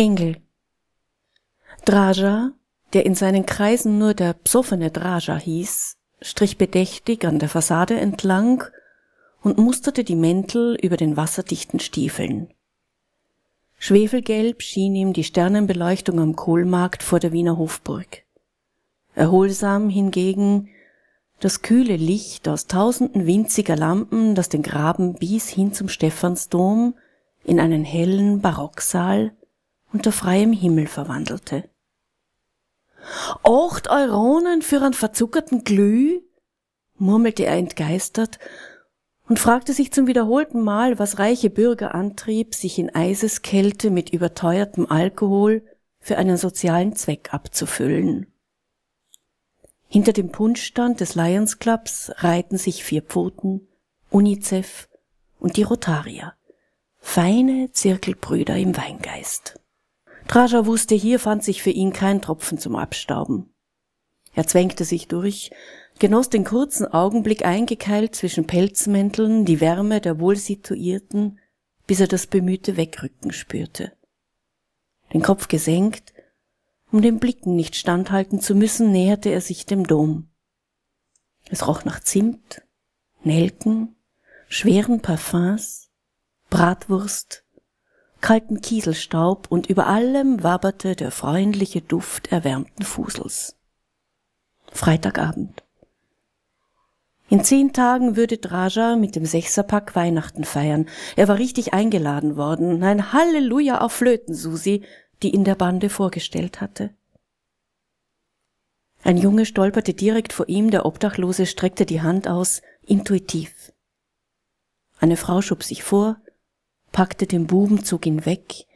Engel. Draja, der in seinen Kreisen nur der psoffene Draja hieß, strich bedächtig an der Fassade entlang und musterte die Mäntel über den wasserdichten Stiefeln. Schwefelgelb schien ihm die Sternenbeleuchtung am Kohlmarkt vor der Wiener Hofburg. Erholsam hingegen das kühle Licht aus tausenden winziger Lampen, das den Graben bis hin zum Stephansdom in einen hellen Barocksaal unter freiem Himmel verwandelte. Acht Euronen für einen verzuckerten Glüh? murmelte er entgeistert und fragte sich zum wiederholten Mal, was reiche Bürger antrieb, sich in Eiseskälte mit überteuertem Alkohol für einen sozialen Zweck abzufüllen. Hinter dem Punschstand des Lions Clubs reihten sich vier Pfoten, UNICEF und die Rotarier, feine Zirkelbrüder im Weingeist. Traja wusste, hier fand sich für ihn kein Tropfen zum Abstauben. Er zwängte sich durch, genoss den kurzen Augenblick eingekeilt zwischen Pelzmänteln, die Wärme der Wohlsituierten, bis er das bemühte Wegrücken spürte. Den Kopf gesenkt, um den Blicken nicht standhalten zu müssen, näherte er sich dem Dom. Es roch nach Zimt, Nelken, schweren Parfums, Bratwurst, kalten Kieselstaub und über allem wabberte der freundliche Duft erwärmten Fusels. Freitagabend. In zehn Tagen würde Draja mit dem Sechserpack Weihnachten feiern. Er war richtig eingeladen worden. Ein Halleluja auf Flöten, Susi, die ihn der Bande vorgestellt hatte. Ein Junge stolperte direkt vor ihm, der Obdachlose streckte die Hand aus, intuitiv. Eine Frau schob sich vor, packte den Buben, zog ihn weg.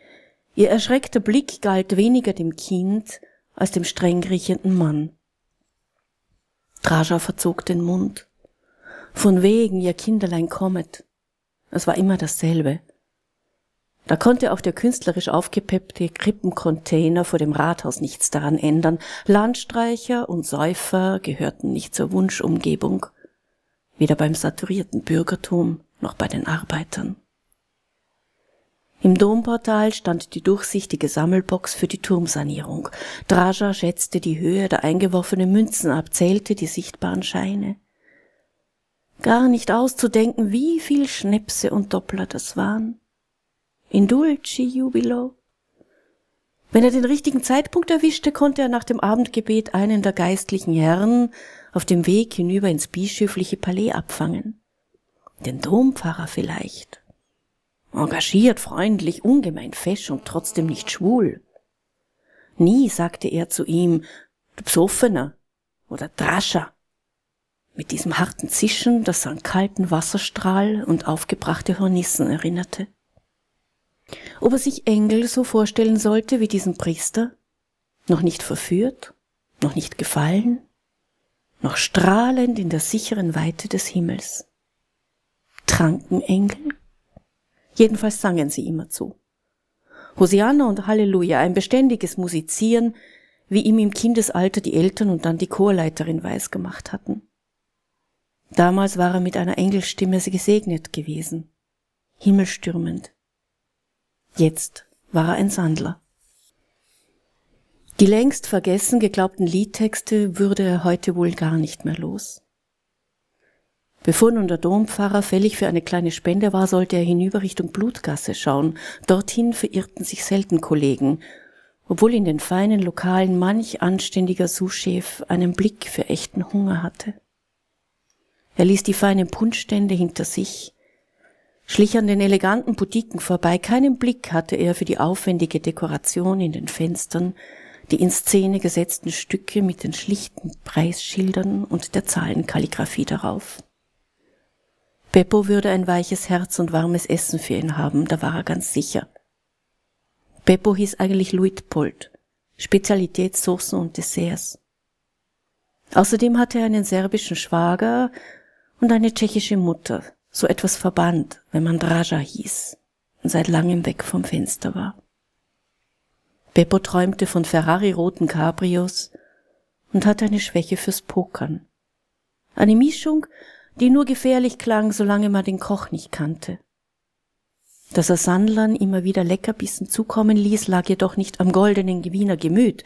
Ihr erschreckter Blick galt weniger dem Kind als dem streng riechenden Mann. Traja verzog den Mund. Von wegen, ihr Kinderlein kommet. Es war immer dasselbe. Da konnte auch der künstlerisch aufgepeppte Krippencontainer vor dem Rathaus nichts daran ändern. Landstreicher und Säufer gehörten nicht zur Wunschumgebung, weder beim saturierten Bürgertum noch bei den Arbeitern. Im Domportal stand die durchsichtige Sammelbox für die Turmsanierung. Draja schätzte die Höhe der eingeworfenen Münzen ab, zählte die sichtbaren Scheine. Gar nicht auszudenken, wie viel Schnäpse und Doppler das waren. Indulci jubilo. Wenn er den richtigen Zeitpunkt erwischte, konnte er nach dem Abendgebet einen der geistlichen Herren auf dem Weg hinüber ins bischöfliche Palais abfangen. Den Dompfarrer vielleicht. Engagiert, freundlich, ungemein fesch und trotzdem nicht schwul. Nie sagte er zu ihm, du Psoffener oder Drascher. Mit diesem harten Zischen, das an kalten Wasserstrahl und aufgebrachte Hornissen erinnerte ob er sich Engel so vorstellen sollte wie diesen Priester, noch nicht verführt, noch nicht gefallen, noch strahlend in der sicheren Weite des Himmels. Tranken Engel? Jedenfalls sangen sie immer zu. Hosianna und Halleluja, ein beständiges Musizieren, wie ihm im Kindesalter die Eltern und dann die Chorleiterin weisgemacht hatten. Damals war er mit einer Engelstimme gesegnet gewesen, himmelstürmend, Jetzt war er ein Sandler. Die längst vergessen geglaubten Liedtexte würde er heute wohl gar nicht mehr los. Bevor nun der Dompfarrer fällig für eine kleine Spende war, sollte er hinüber Richtung Blutgasse schauen. Dorthin verirrten sich selten Kollegen, obwohl in den feinen Lokalen manch anständiger Souschef einen Blick für echten Hunger hatte. Er ließ die feinen Punschstände hinter sich, schlich an den eleganten Boutiquen vorbei. Keinen Blick hatte er für die aufwendige Dekoration in den Fenstern, die in Szene gesetzten Stücke mit den schlichten Preisschildern und der Zahlenkalligraphie darauf. Beppo würde ein weiches Herz und warmes Essen für ihn haben, da war er ganz sicher. Beppo hieß eigentlich Luitpold, Spezialitätssoßen und Desserts. Außerdem hatte er einen serbischen Schwager und eine tschechische Mutter, so etwas verband, wenn man Draja hieß und seit langem weg vom Fenster war. Beppo träumte von Ferrari-roten Cabrios und hatte eine Schwäche fürs Pokern. Eine Mischung, die nur gefährlich klang, solange man den Koch nicht kannte. Dass er Sandlern immer wieder Leckerbissen zukommen ließ, lag jedoch nicht am goldenen Wiener Gemüt.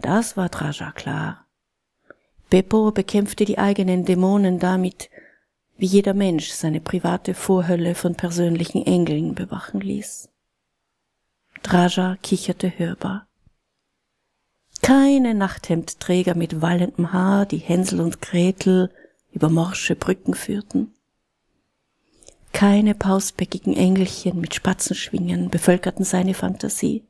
Das war Draja klar. Beppo bekämpfte die eigenen Dämonen damit, wie jeder Mensch seine private Vorhölle von persönlichen Engeln bewachen ließ. Draja kicherte hörbar. Keine Nachthemdträger mit wallendem Haar, die Hänsel und Gretel über morsche Brücken führten. Keine pausbäckigen Engelchen mit Spatzenschwingen bevölkerten seine Fantasie.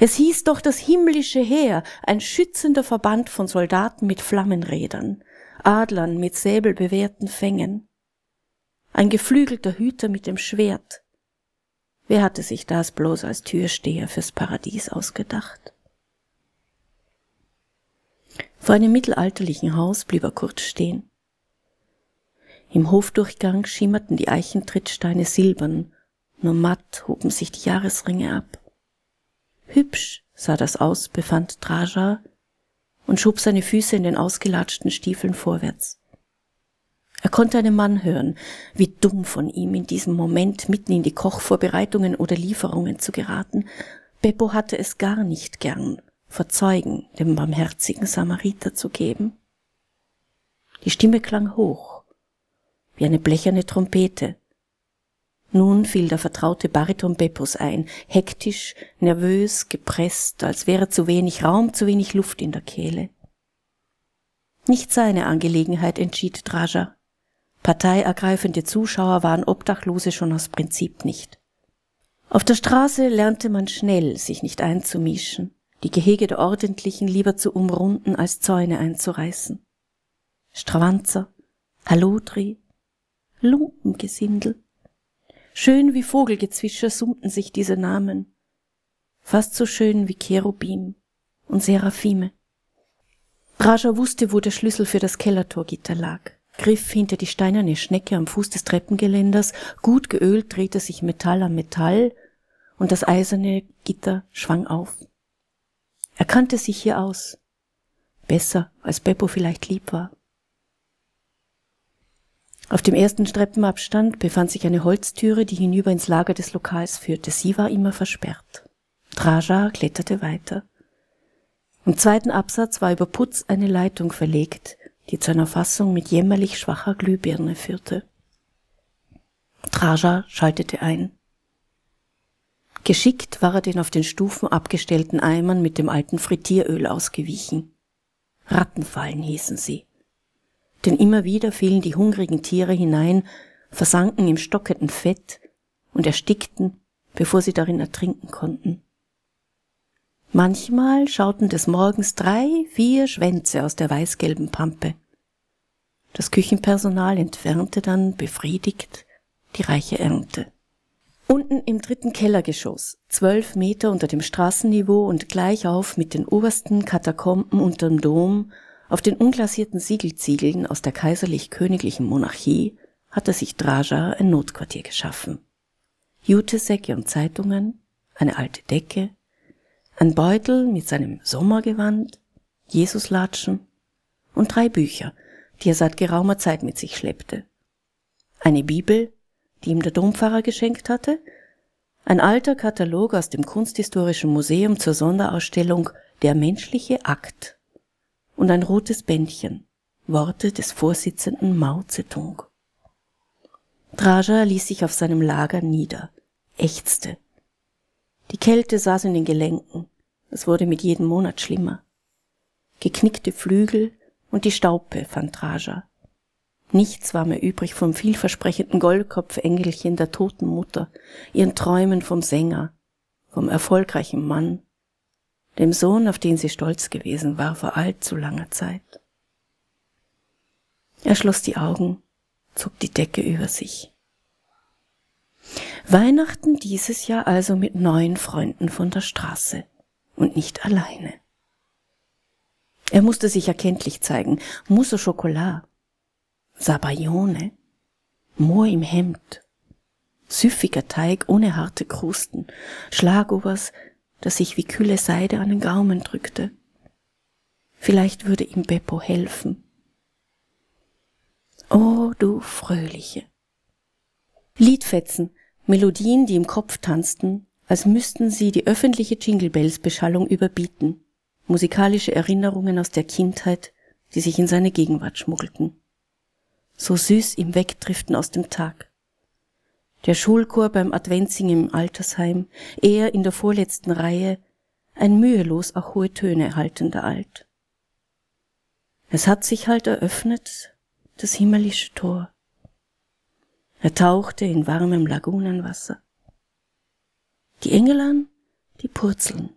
Es hieß doch das himmlische Heer, ein schützender Verband von Soldaten mit Flammenrädern, Adlern mit säbelbewehrten Fängen, ein geflügelter Hüter mit dem Schwert. Wer hatte sich das bloß als Türsteher fürs Paradies ausgedacht? Vor einem mittelalterlichen Haus blieb er kurz stehen. Im Hofdurchgang schimmerten die Eichentrittsteine silbern, nur matt hoben sich die Jahresringe ab. Hübsch sah das aus, befand Draja und schob seine Füße in den ausgelatschten Stiefeln vorwärts. Er konnte einen Mann hören, wie dumm von ihm in diesem Moment mitten in die Kochvorbereitungen oder Lieferungen zu geraten. Beppo hatte es gar nicht gern, Verzeugen dem barmherzigen Samariter zu geben. Die Stimme klang hoch, wie eine blecherne Trompete. Nun fiel der vertraute Bariton Beppos ein, hektisch, nervös, gepresst, als wäre zu wenig Raum, zu wenig Luft in der Kehle. Nicht seine Angelegenheit entschied Draja. Parteiergreifende Zuschauer waren Obdachlose schon aus Prinzip nicht. Auf der Straße lernte man schnell, sich nicht einzumischen, die Gehege der Ordentlichen lieber zu umrunden, als Zäune einzureißen. Stravanzer, Halotri, Lumpengesindel. Schön wie Vogelgezwischer summten sich diese Namen, fast so schön wie Cherubim und Seraphime. Raja wusste, wo der Schlüssel für das Kellertorgitter lag, griff hinter die steinerne Schnecke am Fuß des Treppengeländers, gut geölt drehte sich Metall am Metall, und das eiserne Gitter schwang auf. Er kannte sich hier aus, besser als Beppo vielleicht lieb war. Auf dem ersten Streppenabstand befand sich eine Holztüre, die hinüber ins Lager des Lokals führte. Sie war immer versperrt. Draja kletterte weiter. Im zweiten Absatz war über Putz eine Leitung verlegt, die zu einer Fassung mit jämmerlich schwacher Glühbirne führte. Draja schaltete ein. Geschickt war er den auf den Stufen abgestellten Eimern mit dem alten Frittieröl ausgewichen. Rattenfallen hießen sie denn immer wieder fielen die hungrigen Tiere hinein, versanken im stockenden Fett und erstickten, bevor sie darin ertrinken konnten. Manchmal schauten des Morgens drei, vier Schwänze aus der weißgelben Pampe. Das Küchenpersonal entfernte dann befriedigt die reiche Ernte. Unten im dritten Kellergeschoss, zwölf Meter unter dem Straßenniveau und gleich auf mit den obersten Katakomben unterm Dom, auf den unglasierten Siegelziegeln aus der kaiserlich-königlichen Monarchie hatte sich Draja ein Notquartier geschaffen. Jutesäcke und Zeitungen, eine alte Decke, ein Beutel mit seinem Sommergewand, Jesuslatschen und drei Bücher, die er seit geraumer Zeit mit sich schleppte. Eine Bibel, die ihm der Dompfarrer geschenkt hatte, ein alter Katalog aus dem Kunsthistorischen Museum zur Sonderausstellung Der menschliche Akt und ein rotes Bändchen, Worte des Vorsitzenden Mao Zedong. Draja ließ sich auf seinem Lager nieder, ächzte. Die Kälte saß in den Gelenken, es wurde mit jedem Monat schlimmer. Geknickte Flügel und die Staupe fand Draja. Nichts war mehr übrig vom vielversprechenden Goldkopfengelchen der toten Mutter, ihren Träumen vom Sänger, vom erfolgreichen Mann, dem Sohn, auf den sie stolz gewesen war vor allzu langer Zeit. Er schloss die Augen, zog die Decke über sich. Weihnachten dieses Jahr also mit neuen Freunden von der Straße und nicht alleine. Er musste sich erkenntlich zeigen. Mousse au Chocolat, Sabayone, Moor im Hemd, süffiger Teig ohne harte Krusten, Schlagobers das sich wie kühle Seide an den Gaumen drückte. Vielleicht würde ihm Beppo helfen. Oh, du Fröhliche. Liedfetzen Melodien, die im Kopf tanzten, als müssten sie die öffentliche Jingle Bells Beschallung überbieten, musikalische Erinnerungen aus der Kindheit, die sich in seine Gegenwart schmuggelten. So süß im Wegdriften aus dem Tag. Der Schulchor beim Adventsingen im Altersheim, er in der vorletzten Reihe, ein mühelos auch hohe Töne erhaltender Alt. Es hat sich halt eröffnet, das himmlische Tor. Er tauchte in warmem Lagunenwasser. Die Engel an, die purzeln.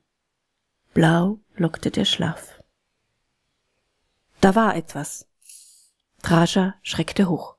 Blau lockte der Schlaf. Da war etwas. Traja schreckte hoch.